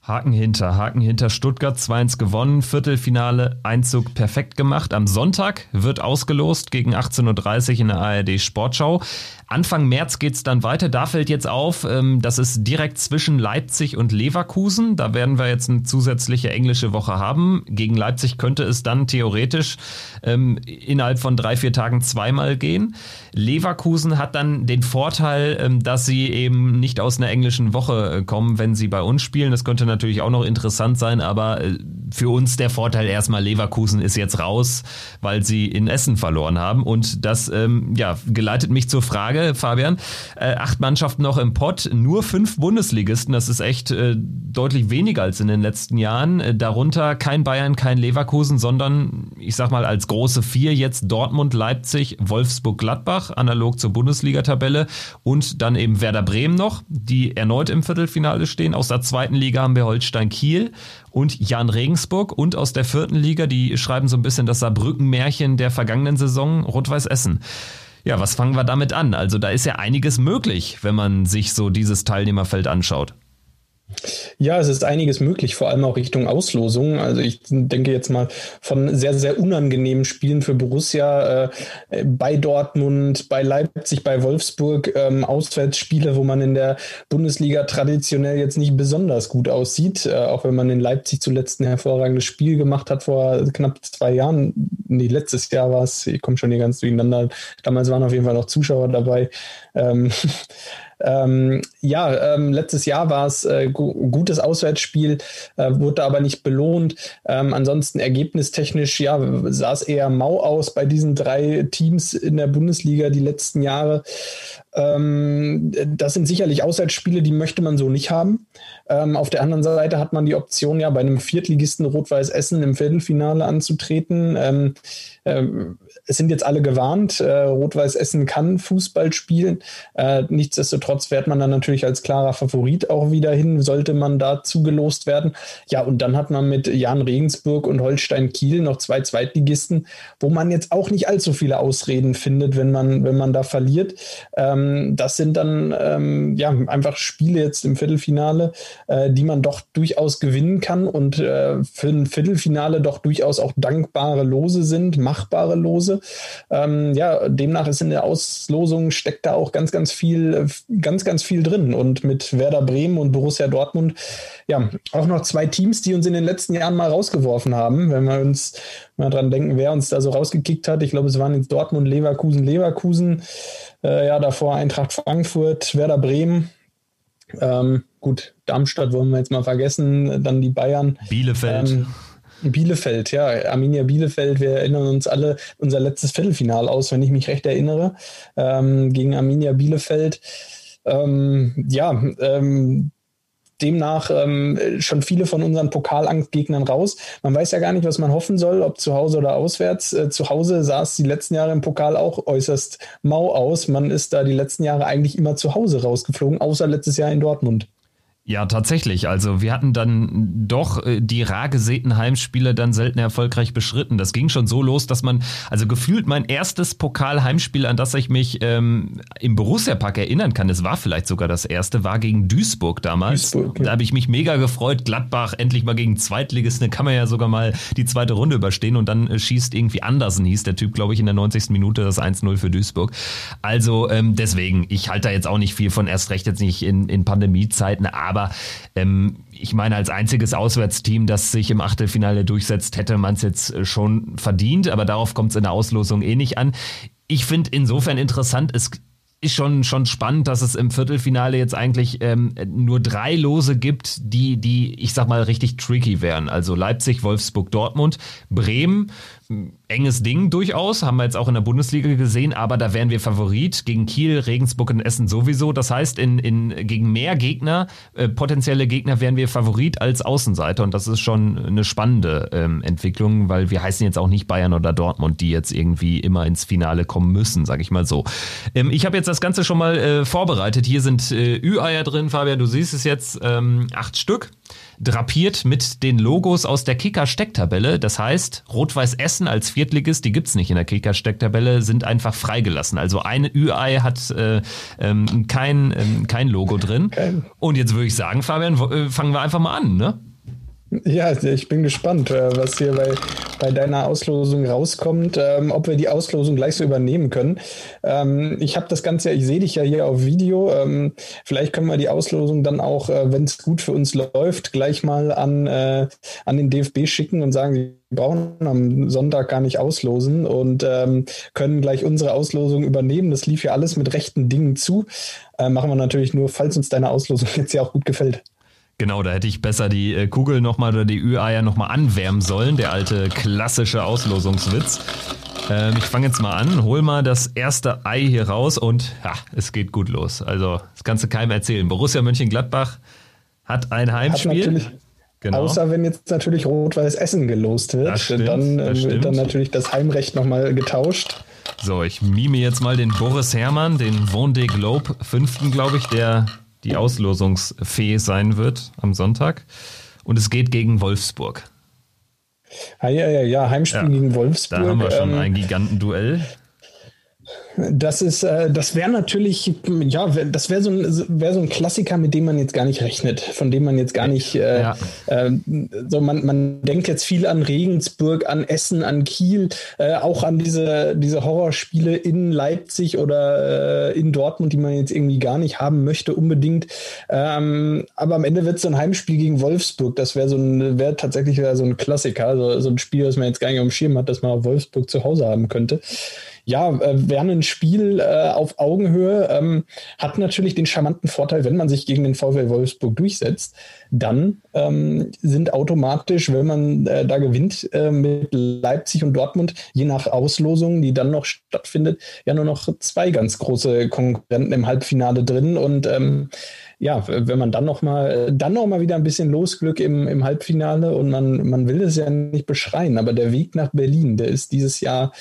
Speaker 1: Haken hinter, Haken hinter Stuttgart 2-1 gewonnen, Viertelfinale, Einzug perfekt gemacht. Am Sonntag wird ausgelost gegen 18.30 Uhr in der ARD Sportschau. Anfang März geht's dann weiter. Da fällt jetzt auf, ähm, dass es direkt zwischen Leipzig und Leverkusen. Da werden wir jetzt eine zusätzliche englische Woche haben. Gegen Leipzig könnte es dann theoretisch ähm, innerhalb von drei, vier Tagen zweimal gehen. Leverkusen hat dann den Vorteil, ähm, dass sie eben nicht aus einer englischen Woche äh, kommen, wenn sie bei uns spielen. Das könnte natürlich auch noch interessant sein, aber äh, für uns der Vorteil erstmal, Leverkusen ist jetzt raus, weil sie in Essen verloren haben. Und das ähm, ja, geleitet mich zur Frage, Fabian, äh, acht Mannschaften noch im Pott, nur fünf Bundesligisten, das ist echt äh, deutlich weniger als in den letzten Jahren. Äh, darunter kein Bayern, kein Leverkusen, sondern ich sag mal als große vier jetzt Dortmund, Leipzig, Wolfsburg, Gladbach, analog zur Bundesliga-Tabelle und dann eben Werder Bremen noch, die erneut im Viertelfinale stehen. Aus der zweiten Liga haben wir Holstein Kiel und Jan Regensburg und aus der vierten Liga, die schreiben so ein bisschen das Saarbrücken-Märchen der vergangenen Saison, Rot-Weiß Essen. Ja, was fangen wir damit an? Also da ist ja einiges möglich, wenn man sich so dieses Teilnehmerfeld anschaut.
Speaker 2: Ja, es ist einiges möglich, vor allem auch Richtung Auslosung. Also ich denke jetzt mal von sehr, sehr unangenehmen Spielen für Borussia äh, bei Dortmund, bei Leipzig, bei Wolfsburg, ähm, Auswärtsspiele, wo man in der Bundesliga traditionell jetzt nicht besonders gut aussieht, äh, auch wenn man in Leipzig zuletzt ein hervorragendes Spiel gemacht hat vor knapp zwei Jahren. Nee, letztes Jahr war es, ich komme schon hier ganz durcheinander. Damals waren auf jeden Fall noch Zuschauer dabei. Ähm, Ähm, ja, ähm, letztes Jahr war es äh, gutes Auswärtsspiel, äh, wurde aber nicht belohnt. Ähm, ansonsten ergebnistechnisch, ja, sah es eher mau aus bei diesen drei Teams in der Bundesliga die letzten Jahre. Ähm, das sind sicherlich Auswärtsspiele, die möchte man so nicht haben. Ähm, auf der anderen Seite hat man die Option, ja, bei einem Viertligisten Rot-Weiß Essen im Viertelfinale anzutreten. Ähm, ähm, es sind jetzt alle gewarnt. Äh, Rot-Weiß Essen kann Fußball spielen. Äh, nichtsdestotrotz fährt man dann natürlich als klarer Favorit auch wieder hin, sollte man da zugelost werden. Ja, und dann hat man mit Jan Regensburg und Holstein Kiel noch zwei Zweitligisten, wo man jetzt auch nicht allzu viele Ausreden findet, wenn man, wenn man da verliert. Ähm, das sind dann ähm, ja einfach Spiele jetzt im Viertelfinale, äh, die man doch durchaus gewinnen kann und äh, für ein Viertelfinale doch durchaus auch dankbare Lose sind, machbare Lose. Ähm, ja, demnach ist in der Auslosung steckt da auch ganz, ganz viel, ganz, ganz viel drin. Und mit Werder Bremen und Borussia Dortmund, ja, auch noch zwei Teams, die uns in den letzten Jahren mal rausgeworfen haben, wenn wir uns mal dran denken, wer uns da so rausgekickt hat. Ich glaube, es waren jetzt Dortmund, Leverkusen, Leverkusen, äh, ja, davor Eintracht Frankfurt, Werder Bremen. Ähm, gut, Darmstadt wollen wir jetzt mal vergessen, dann die Bayern.
Speaker 1: Bielefeld. Ähm,
Speaker 2: Bielefeld, ja, Arminia Bielefeld, wir erinnern uns alle unser letztes Viertelfinal aus, wenn ich mich recht erinnere, ähm, gegen Arminia Bielefeld. Ähm, ja, ähm, demnach ähm, schon viele von unseren Pokalangstgegnern raus. Man weiß ja gar nicht, was man hoffen soll, ob zu Hause oder auswärts. Äh, zu Hause sah es die letzten Jahre im Pokal auch äußerst mau aus. Man ist da die letzten Jahre eigentlich immer zu Hause rausgeflogen, außer letztes Jahr in Dortmund.
Speaker 1: Ja, tatsächlich. Also wir hatten dann doch äh, die rar gesäten Heimspiele dann selten erfolgreich beschritten. Das ging schon so los, dass man, also gefühlt mein erstes Pokal-Heimspiel, an das ich mich ähm, im Borussia-Park erinnern kann, es war vielleicht sogar das erste, war gegen Duisburg damals. Duisburg, ja. Da habe ich mich mega gefreut. Gladbach endlich mal gegen Zweitligisten, da kann man ja sogar mal die zweite Runde überstehen und dann äh, schießt irgendwie Andersen, hieß der Typ, glaube ich, in der 90. Minute das 1-0 für Duisburg. Also ähm, deswegen, ich halte da jetzt auch nicht viel von, erst recht jetzt nicht in, in Pandemiezeiten, aber aber ähm, ich meine, als einziges Auswärtsteam, das sich im Achtelfinale durchsetzt, hätte man es jetzt äh, schon verdient, aber darauf kommt es in der Auslosung eh nicht an. Ich finde insofern interessant, es ist schon, schon spannend, dass es im Viertelfinale jetzt eigentlich ähm, nur drei Lose gibt, die, die, ich sag mal, richtig tricky wären. Also Leipzig, Wolfsburg, Dortmund, Bremen enges Ding durchaus, haben wir jetzt auch in der Bundesliga gesehen, aber da wären wir Favorit gegen Kiel, Regensburg und Essen sowieso. Das heißt, in, in, gegen mehr Gegner, äh, potenzielle Gegner, wären wir Favorit als Außenseiter und das ist schon eine spannende ähm, Entwicklung, weil wir heißen jetzt auch nicht Bayern oder Dortmund, die jetzt irgendwie immer ins Finale kommen müssen, sag ich mal so. Ähm, ich habe jetzt das Ganze schon mal äh, vorbereitet. Hier sind äh, Ü-Eier drin, Fabian, du siehst es jetzt, ähm, acht Stück drapiert mit den Logos aus der Kicker-Stecktabelle. Das heißt, Rot-Weiß Essen als Viertligist, die gibt's nicht in der Kicker-Stecktabelle, sind einfach freigelassen. Also ein Ü-Ei hat äh, ähm, kein, ähm, kein Logo drin. Und jetzt würde ich sagen, Fabian, äh, fangen wir einfach mal an, ne?
Speaker 2: Ja, ich bin gespannt, äh, was hier bei, bei deiner Auslosung rauskommt, ähm, ob wir die Auslosung gleich so übernehmen können. Ähm, ich habe das Ganze, ich sehe dich ja hier auf Video. Ähm, vielleicht können wir die Auslosung dann auch, äh, wenn es gut für uns läuft, gleich mal an, äh, an den DFB schicken und sagen, wir brauchen am Sonntag gar nicht auslosen und ähm, können gleich unsere Auslosung übernehmen. Das lief ja alles mit rechten Dingen zu. Äh, machen wir natürlich nur, falls uns deine Auslosung jetzt ja auch gut gefällt.
Speaker 1: Genau, da hätte ich besser die äh, Kugel nochmal oder die Ü-Eier nochmal anwärmen sollen, der alte klassische Auslosungswitz. Ähm, ich fange jetzt mal an, hol mal das erste Ei hier raus und ja, es geht gut los. Also, das kannst du keinem erzählen. Borussia Mönchengladbach hat ein Heimspiel. Hat
Speaker 2: Genau. Außer wenn jetzt natürlich Rot-Weiß Essen gelost wird, stimmt, dann äh, wird dann natürlich das Heimrecht nochmal getauscht.
Speaker 1: So, ich mime jetzt mal den Boris Herrmann, den Vendée Globe, fünften, glaube ich, der die Auslosungsfee sein wird am Sonntag. Und es geht gegen Wolfsburg.
Speaker 2: Ah, ja, ja, ja, Heimspiel ja, gegen Wolfsburg.
Speaker 1: Da haben wir schon ähm, ein Gigantenduell.
Speaker 2: Das ist, äh, das wäre natürlich, ja, das wäre so, ein, wär so ein Klassiker, mit dem man jetzt gar nicht rechnet, von dem man jetzt gar nicht, äh, ja. äh, so man, man denkt jetzt viel an Regensburg, an Essen, an Kiel, äh, auch an diese, diese Horrorspiele in Leipzig oder in Dortmund, die man jetzt irgendwie gar nicht haben möchte, unbedingt. Ähm, aber am Ende wird es so ein Heimspiel gegen Wolfsburg. Das wäre so ein, wäre tatsächlich so ein Klassiker, so, so ein Spiel, das man jetzt gar nicht auf dem Schirm hat, dass man Wolfsburg zu Hause haben könnte ja, äh, wäre ein Spiel äh, auf Augenhöhe, ähm, hat natürlich den charmanten Vorteil, wenn man sich gegen den VW Wolfsburg durchsetzt, dann ähm, sind automatisch, wenn man äh, da gewinnt äh, mit Leipzig und Dortmund, je nach Auslosung, die dann noch stattfindet, ja nur noch zwei ganz große Konkurrenten im Halbfinale drin und ähm, ja, wenn man dann noch mal, dann noch mal wieder ein bisschen Losglück im, im Halbfinale und man, man will es ja nicht beschreien, aber der Weg nach Berlin, der ist dieses Jahr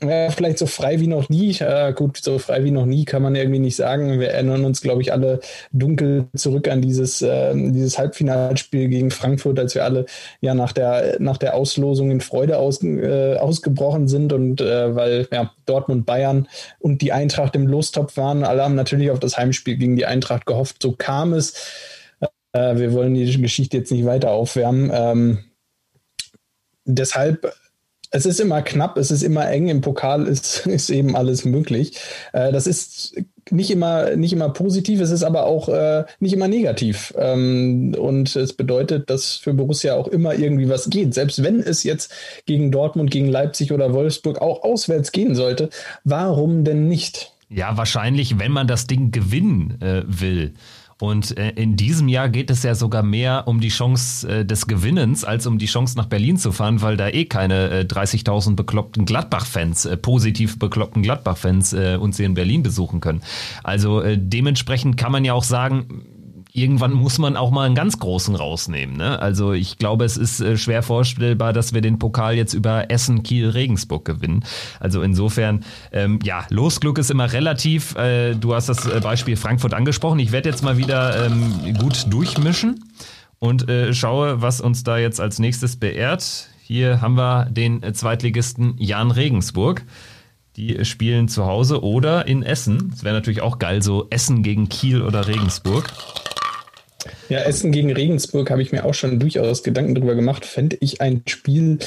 Speaker 2: äh, vielleicht so frei wie noch nie. Äh, gut, so frei wie noch nie kann man irgendwie nicht sagen. Wir erinnern uns, glaube ich, alle dunkel zurück an dieses, äh, dieses Halbfinalspiel gegen Frankfurt, als wir alle ja nach der, nach der Auslosung in Freude aus, äh, ausgebrochen sind und äh, weil ja, Dortmund, Bayern und die Eintracht im Lostopf waren. Alle haben natürlich auf das Heimspiel gegen die Eintracht gehofft so kam es. Äh, wir wollen die Geschichte jetzt nicht weiter aufwärmen. Ähm, deshalb es ist immer knapp, es ist immer eng, im Pokal ist, ist eben alles möglich. Äh, das ist nicht immer, nicht immer positiv, es ist aber auch äh, nicht immer negativ. Ähm, und es bedeutet, dass für Borussia auch immer irgendwie was geht. Selbst wenn es jetzt gegen Dortmund, gegen Leipzig oder Wolfsburg auch auswärts gehen sollte, warum denn nicht?
Speaker 1: Ja, wahrscheinlich, wenn man das Ding gewinnen äh, will. Und äh, in diesem Jahr geht es ja sogar mehr um die Chance äh, des Gewinnens als um die Chance nach Berlin zu fahren, weil da eh keine äh, 30.000 bekloppten Gladbach-Fans, äh, positiv bekloppten Gladbach-Fans äh, uns hier in Berlin besuchen können. Also äh, dementsprechend kann man ja auch sagen, irgendwann muss man auch mal einen ganz großen rausnehmen. Ne? Also ich glaube, es ist äh, schwer vorstellbar, dass wir den Pokal jetzt über Essen, Kiel, Regensburg gewinnen. Also insofern, ähm, ja, Losglück ist immer relativ. Äh, du hast das äh, Beispiel Frankfurt angesprochen. Ich werde jetzt mal wieder ähm, gut durchmischen und äh, schaue, was uns da jetzt als nächstes beehrt. Hier haben wir den äh, Zweitligisten Jan Regensburg. Die spielen zu Hause oder in Essen. Das wäre natürlich auch geil, so Essen gegen Kiel oder Regensburg.
Speaker 2: Ja, Essen gegen Regensburg habe ich mir auch schon durchaus Gedanken darüber gemacht. Fände ich ein Spiel,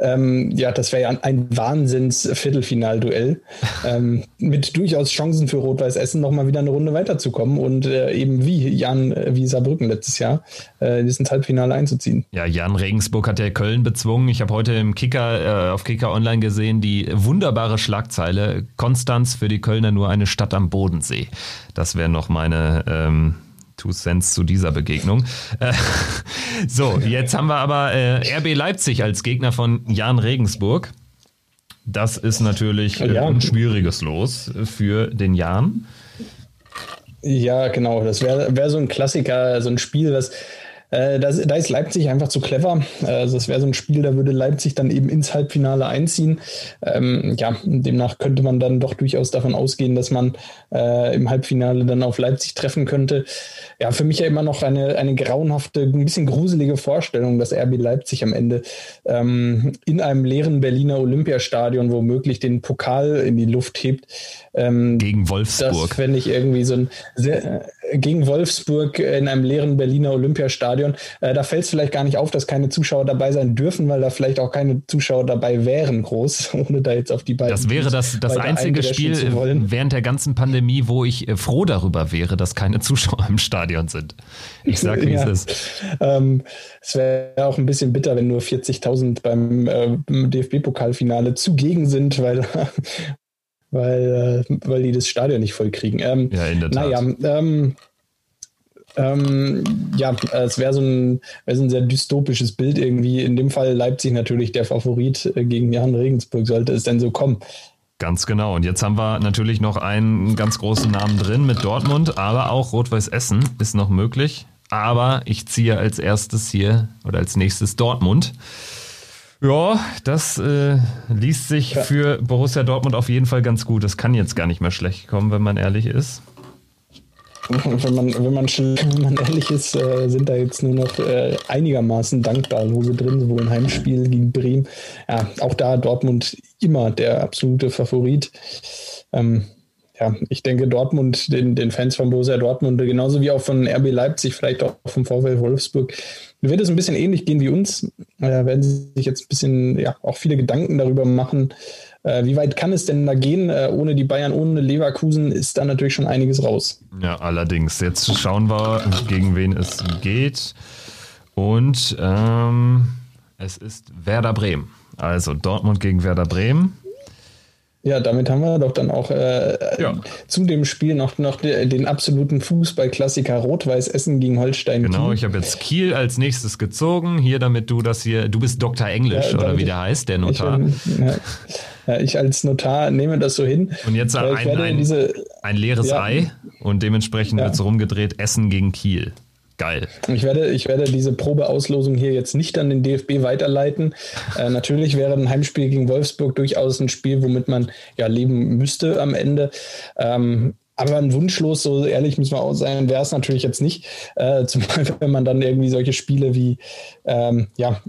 Speaker 2: ähm, ja, das wäre ja ein Wahnsinns-Viertelfinalduell ähm, mit durchaus Chancen für Rot-Weiß Essen nochmal wieder eine Runde weiterzukommen und äh, eben wie Jan, äh, wie Saarbrücken letztes Jahr, äh, ins Halbfinale einzuziehen.
Speaker 1: Ja, Jan Regensburg hat ja Köln bezwungen. Ich habe heute im Kicker, äh, auf Kicker Online gesehen, die wunderbare Schlagzeile Konstanz für die Kölner nur eine Stadt am Bodensee. Das wäre noch meine ähm, Two Cents zu dieser Begegnung. Äh, so, jetzt haben wir aber äh, RB Leipzig als Gegner von Jan Regensburg. Das ist natürlich äh, ein schwieriges Los für den Jan.
Speaker 2: Ja, genau. Das wäre wär so ein Klassiker, so ein Spiel, was äh, da, da, ist Leipzig einfach zu clever. Also das wäre so ein Spiel, da würde Leipzig dann eben ins Halbfinale einziehen. Ähm, ja, demnach könnte man dann doch durchaus davon ausgehen, dass man äh, im Halbfinale dann auf Leipzig treffen könnte. Ja, für mich ja immer noch eine, eine grauenhafte, ein bisschen gruselige Vorstellung, dass RB Leipzig am Ende ähm, in einem leeren Berliner Olympiastadion womöglich den Pokal in die Luft hebt.
Speaker 1: Ähm, gegen Wolfsburg.
Speaker 2: Das fände ich irgendwie so ein sehr, äh, gegen Wolfsburg in einem leeren Berliner Olympiastadion. Äh, da fällt es vielleicht gar nicht auf, dass keine Zuschauer dabei sein dürfen, weil da vielleicht auch keine Zuschauer dabei wären, groß, ohne da jetzt auf die beiden.
Speaker 1: Das wäre das, das einzige Spiel während der ganzen Pandemie, wo ich äh, froh darüber wäre, dass keine Zuschauer im Stadion sind. Ich sag, wie ja. es ist.
Speaker 2: Ähm, es wäre auch ein bisschen bitter, wenn nur 40.000 beim äh, DFB-Pokalfinale zugegen sind, weil, weil, äh, weil die das Stadion nicht voll kriegen. Ähm,
Speaker 1: ja, in der Tat.
Speaker 2: Naja, ähm, ähm, ja, es wäre so, ein, wär so ein sehr dystopisches Bild irgendwie. In dem Fall Leipzig natürlich der Favorit äh, gegen Jan Regensburg, sollte es denn so kommen.
Speaker 1: Ganz genau. Und jetzt haben wir natürlich noch einen ganz großen Namen drin mit Dortmund, aber auch Rot-Weiß Essen ist noch möglich. Aber ich ziehe als erstes hier oder als nächstes Dortmund. Ja, das äh, liest sich ja. für Borussia Dortmund auf jeden Fall ganz gut. Das kann jetzt gar nicht mehr schlecht kommen, wenn man ehrlich ist.
Speaker 2: wenn man, wenn man, wenn man ehrlich ist, äh, sind da jetzt nur noch äh, einigermaßen dankbar Lose drin, sowohl im Heimspiel gegen Bremen. Ja, auch da Dortmund immer der absolute Favorit. Ähm, ja, ich denke, Dortmund, den, den Fans von Borussia Dortmund, genauso wie auch von RB Leipzig, vielleicht auch vom VfL Wolfsburg, wird es ein bisschen ähnlich gehen wie uns. Äh, werden sie sich jetzt ein bisschen, ja, auch viele Gedanken darüber machen, äh, wie weit kann es denn da gehen? Äh, ohne die Bayern, ohne Leverkusen ist da natürlich schon einiges raus.
Speaker 1: Ja, allerdings. Jetzt schauen wir, gegen wen es geht. Und ähm, es ist Werder Bremen. Also Dortmund gegen Werder Bremen.
Speaker 2: Ja, damit haben wir doch dann auch äh, ja. zu dem Spiel noch, noch den absoluten Fußballklassiker Rot-Weiß Essen gegen Holstein.
Speaker 1: Genau, ich habe jetzt Kiel als nächstes gezogen. Hier, damit du das hier, du bist Dr. Englisch ja, oder wie der heißt, der Notar.
Speaker 2: Ich, ja. Ja, ich als Notar nehme das so hin.
Speaker 1: Und jetzt ein, ein, diese, ein leeres Ei und dementsprechend wird es rumgedreht, Essen gegen Kiel. Geil.
Speaker 2: Ich werde, ich werde diese Probeauslosung hier jetzt nicht an den DFB weiterleiten. Äh, natürlich wäre ein Heimspiel gegen Wolfsburg durchaus ein Spiel, womit man ja leben müsste am Ende. Ähm, aber ein Wunschlos, so ehrlich müssen wir auch sein, wäre es natürlich jetzt nicht. Äh, zumal wenn man dann irgendwie solche Spiele wie, ähm, ja,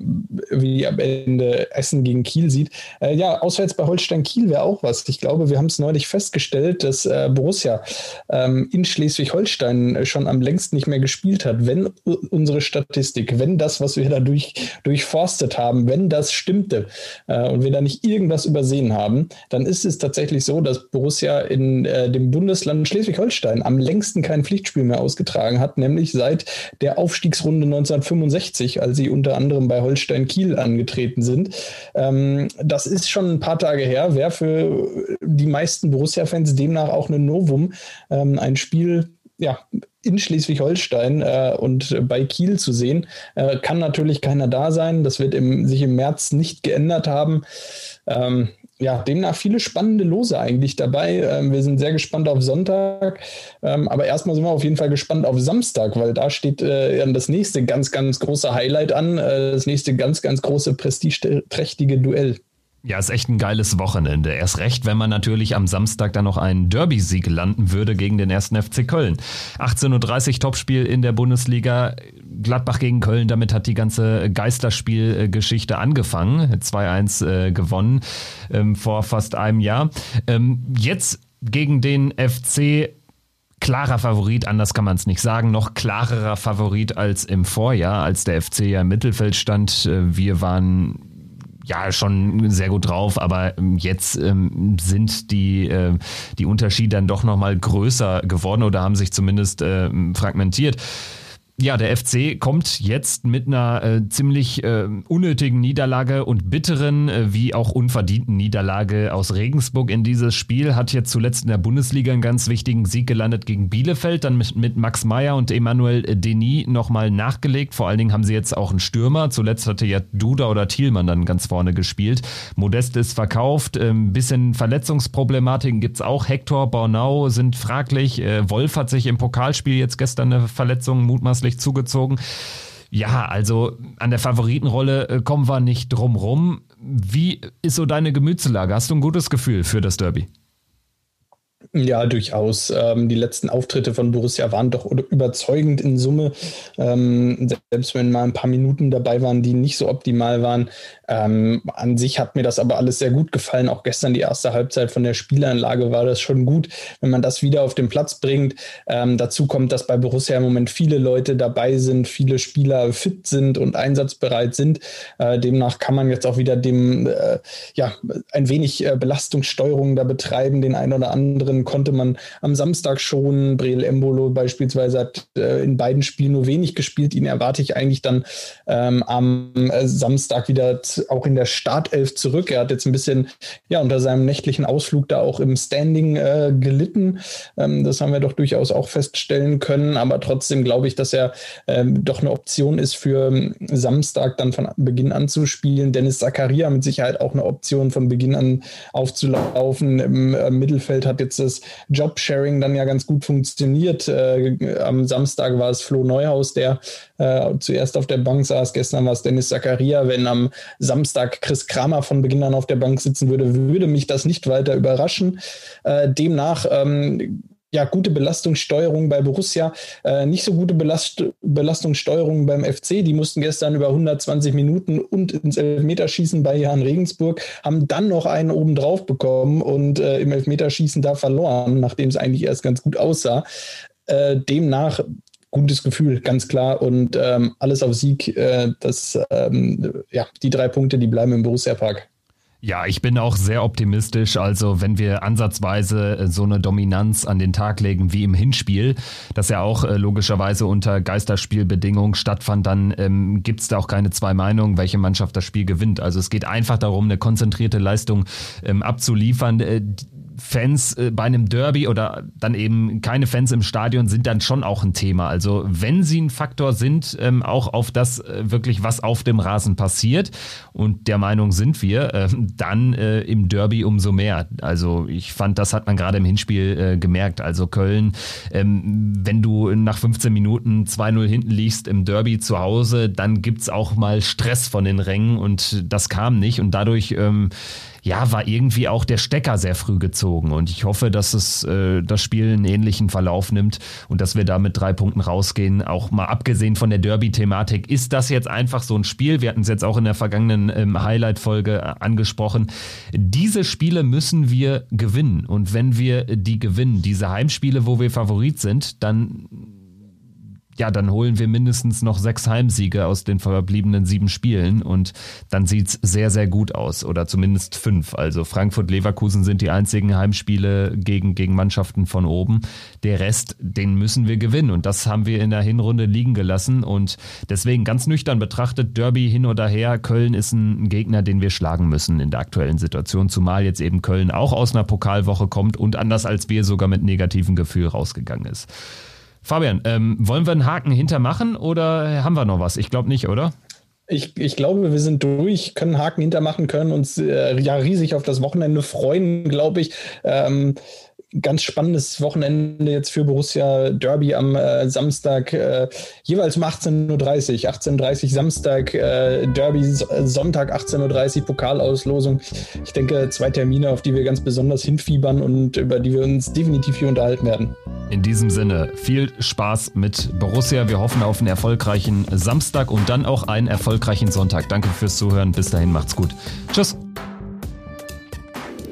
Speaker 2: wie am Ende Essen gegen Kiel sieht. Äh, ja, auswärts bei Holstein Kiel wäre auch was. Ich glaube, wir haben es neulich festgestellt, dass äh, Borussia ähm, in Schleswig-Holstein schon am längsten nicht mehr gespielt hat. Wenn unsere Statistik, wenn das, was wir da durch, durchforstet haben, wenn das stimmte äh, und wir da nicht irgendwas übersehen haben, dann ist es tatsächlich so, dass Borussia in äh, dem Bundesland dann Schleswig-Holstein am längsten kein Pflichtspiel mehr ausgetragen hat, nämlich seit der Aufstiegsrunde 1965, als sie unter anderem bei Holstein Kiel angetreten sind. Ähm, das ist schon ein paar Tage her, wäre für die meisten Borussia-Fans demnach auch ein Novum, ähm, ein Spiel ja, in Schleswig-Holstein äh, und bei Kiel zu sehen. Äh, kann natürlich keiner da sein. Das wird im, sich im März nicht geändert haben. Ähm, ja, demnach viele spannende Lose eigentlich dabei. Ähm, wir sind sehr gespannt auf Sonntag, ähm, aber erstmal sind wir auf jeden Fall gespannt auf Samstag, weil da steht äh, das nächste ganz, ganz große Highlight an, äh, das nächste ganz, ganz große prestigeträchtige Duell.
Speaker 1: Ja, ist echt ein geiles Wochenende. Erst recht, wenn man natürlich am Samstag dann noch einen Derby-Sieg landen würde gegen den ersten FC Köln. 18.30 Uhr Topspiel in der Bundesliga. Gladbach gegen Köln, damit hat die ganze Geisterspielgeschichte angefangen. 2-1 äh, gewonnen ähm, vor fast einem Jahr. Ähm, jetzt gegen den FC klarer Favorit, anders kann man es nicht sagen, noch klarerer Favorit als im Vorjahr, als der FC ja im Mittelfeld stand. Äh, wir waren ja schon sehr gut drauf, aber ähm, jetzt ähm, sind die, äh, die Unterschiede dann doch nochmal größer geworden oder haben sich zumindest äh, fragmentiert. Ja, der FC kommt jetzt mit einer äh, ziemlich äh, unnötigen Niederlage und bitteren äh, wie auch unverdienten Niederlage aus Regensburg in dieses Spiel. Hat jetzt zuletzt in der Bundesliga einen ganz wichtigen Sieg gelandet gegen Bielefeld, dann mit, mit Max Meyer und Emmanuel Denis nochmal nachgelegt. Vor allen Dingen haben sie jetzt auch einen Stürmer. Zuletzt hatte ja Duda oder Thielmann dann ganz vorne gespielt. Modest ist verkauft. Ein ähm, bisschen Verletzungsproblematiken gibt's auch. Hector, Bornau sind fraglich. Äh, Wolf hat sich im Pokalspiel jetzt gestern eine Verletzung mutmaßlich ordentlich zugezogen. Ja, also an der Favoritenrolle äh, kommen wir nicht drum rum. Wie ist so deine Gemütslage? Hast du ein gutes Gefühl für das Derby?
Speaker 2: Ja, durchaus. Ähm, die letzten Auftritte von Borussia waren doch überzeugend in Summe. Ähm, selbst wenn mal ein paar Minuten dabei waren, die nicht so optimal waren. Ähm, an sich hat mir das aber alles sehr gut gefallen. Auch gestern die erste Halbzeit von der Spielanlage war das schon gut, wenn man das wieder auf den Platz bringt. Ähm, dazu kommt, dass bei Borussia im Moment viele Leute dabei sind, viele Spieler fit sind und einsatzbereit sind. Äh, demnach kann man jetzt auch wieder dem, äh, ja, ein wenig äh, Belastungssteuerung da betreiben, den einen oder anderen anderen konnte man am Samstag schon. Breel Embolo beispielsweise hat äh, in beiden Spielen nur wenig gespielt. Ihn erwarte ich eigentlich dann ähm, am äh, Samstag wieder auch in der Startelf zurück. Er hat jetzt ein bisschen ja unter seinem nächtlichen Ausflug da auch im Standing äh, gelitten. Ähm, das haben wir doch durchaus auch feststellen können. Aber trotzdem glaube ich, dass er ähm, doch eine Option ist für ähm, Samstag dann von Beginn an zu spielen. Dennis Zakaria mit Sicherheit auch eine Option von Beginn an aufzulaufen. Im äh, Mittelfeld hat jetzt das Jobsharing dann ja ganz gut funktioniert. Äh, am Samstag war es Flo Neuhaus, der äh, zuerst auf der Bank saß. Gestern war es Dennis Zakaria. Wenn am Samstag Chris Kramer von Beginn an auf der Bank sitzen würde, würde mich das nicht weiter überraschen. Äh, demnach ähm, ja, gute Belastungssteuerung bei Borussia, äh, nicht so gute Belast Belastungssteuerung beim FC. Die mussten gestern über 120 Minuten und ins Elfmeterschießen bei Jan Regensburg, haben dann noch einen obendrauf bekommen und äh, im Elfmeterschießen da verloren, nachdem es eigentlich erst ganz gut aussah. Äh, demnach gutes Gefühl, ganz klar. Und ähm, alles auf Sieg. Äh, das, ähm, ja, die drei Punkte, die bleiben im Borussia Park.
Speaker 1: Ja, ich bin auch sehr optimistisch. Also wenn wir ansatzweise äh, so eine Dominanz an den Tag legen wie im Hinspiel, das ja auch äh, logischerweise unter Geisterspielbedingungen stattfand, dann ähm, gibt es da auch keine zwei Meinungen, welche Mannschaft das Spiel gewinnt. Also es geht einfach darum, eine konzentrierte Leistung ähm, abzuliefern. Äh, Fans äh, bei einem Derby oder dann eben keine Fans im Stadion sind dann schon auch ein Thema. Also wenn sie ein Faktor sind, ähm, auch auf das äh, wirklich, was auf dem Rasen passiert, und der Meinung sind wir, äh, dann im Derby umso mehr. Also ich fand, das hat man gerade im Hinspiel gemerkt. Also Köln, ähm, wenn du nach 15 Minuten 2-0 hinten liegst im Derby zu Hause, dann gibt's auch mal Stress von den Rängen und das kam nicht und dadurch ähm, ja, war irgendwie auch der Stecker sehr früh gezogen. Und ich hoffe, dass es äh, das Spiel einen ähnlichen Verlauf nimmt und dass wir da mit drei Punkten rausgehen. Auch mal abgesehen von der Derby-Thematik, ist das jetzt einfach so ein Spiel? Wir hatten es jetzt auch in der vergangenen ähm, Highlight-Folge äh, angesprochen. Diese Spiele müssen wir gewinnen. Und wenn wir die gewinnen, diese Heimspiele, wo wir Favorit sind, dann ja, dann holen wir mindestens noch sechs Heimsiege aus den verbliebenen sieben Spielen und dann sieht's sehr, sehr gut aus. Oder zumindest fünf. Also Frankfurt, Leverkusen sind die einzigen Heimspiele gegen, gegen Mannschaften von oben. Der Rest, den müssen wir gewinnen. Und das haben wir in der Hinrunde liegen gelassen. Und deswegen ganz nüchtern betrachtet, Derby hin oder her, Köln ist ein Gegner, den wir schlagen müssen in der aktuellen Situation. Zumal jetzt eben Köln auch aus einer Pokalwoche kommt und anders als wir sogar mit negativem Gefühl rausgegangen ist. Fabian, ähm, wollen wir einen Haken hintermachen oder haben wir noch was? Ich glaube nicht, oder?
Speaker 2: Ich, ich glaube, wir sind durch, können Haken hintermachen, können uns äh, ja riesig auf das Wochenende freuen, glaube ich. Ähm, ganz spannendes Wochenende jetzt für Borussia Derby am äh, Samstag, äh, jeweils um 18.30 Uhr. 18.30 Uhr Samstag, äh, Derby Sonntag 18.30 Uhr Pokalauslosung. Ich denke, zwei Termine, auf die wir ganz besonders hinfiebern und über die wir uns definitiv hier unterhalten werden.
Speaker 1: In diesem Sinne, viel Spaß mit Borussia. Wir hoffen auf einen erfolgreichen Samstag und dann auch einen erfolgreichen Sonntag. Danke fürs Zuhören. Bis dahin, macht's gut. Tschüss.